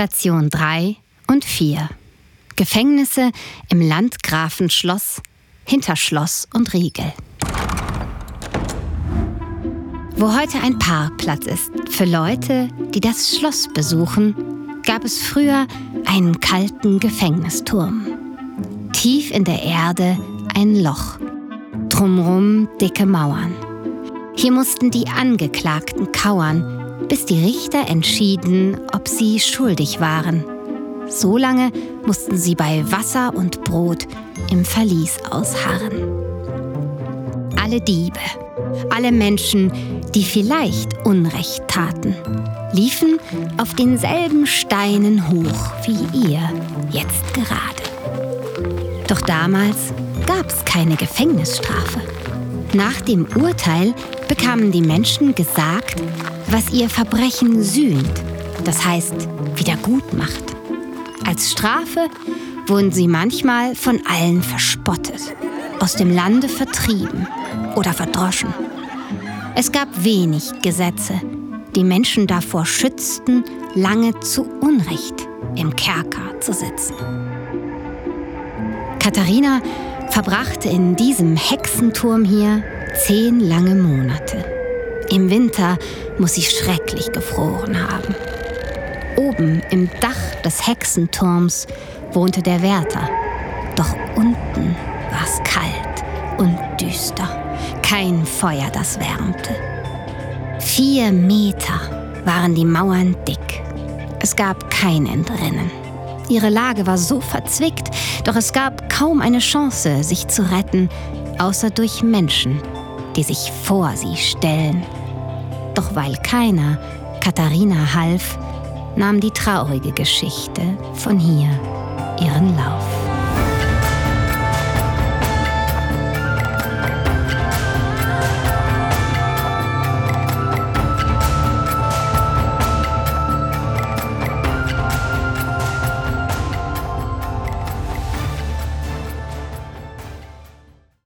Station 3 und 4. Gefängnisse im Landgrafenschloss hinter Schloss und Riegel. Wo heute ein Parkplatz ist für Leute, die das Schloss besuchen, gab es früher einen kalten Gefängnisturm. Tief in der Erde ein Loch, drumrum dicke Mauern. Hier mussten die Angeklagten kauern, bis die Richter entschieden, ob sie schuldig waren. So lange mussten sie bei Wasser und Brot im Verlies ausharren. Alle Diebe, alle Menschen, die vielleicht Unrecht taten, liefen auf denselben Steinen hoch wie ihr jetzt gerade. Doch damals gab es keine Gefängnisstrafe. Nach dem Urteil bekamen die Menschen gesagt, was ihr Verbrechen sühnt, das heißt wieder gut macht. Als Strafe wurden sie manchmal von allen verspottet, aus dem Lande vertrieben oder verdroschen. Es gab wenig Gesetze, die Menschen davor schützten, lange zu Unrecht im Kerker zu sitzen. Katharina verbrachte in diesem Hexenturm hier zehn lange Monate. Im Winter muss sie schrecklich gefroren haben. Oben im Dach des Hexenturms wohnte der Wärter. Doch unten war es kalt und düster kein Feuer, das wärmte. Vier Meter waren die Mauern dick. Es gab kein Entrinnen. Ihre Lage war so verzwickt, doch es gab kaum eine Chance, sich zu retten, außer durch Menschen, die sich vor sie stellen. Doch weil keiner Katharina half, nahm die traurige Geschichte von hier ihren Lauf.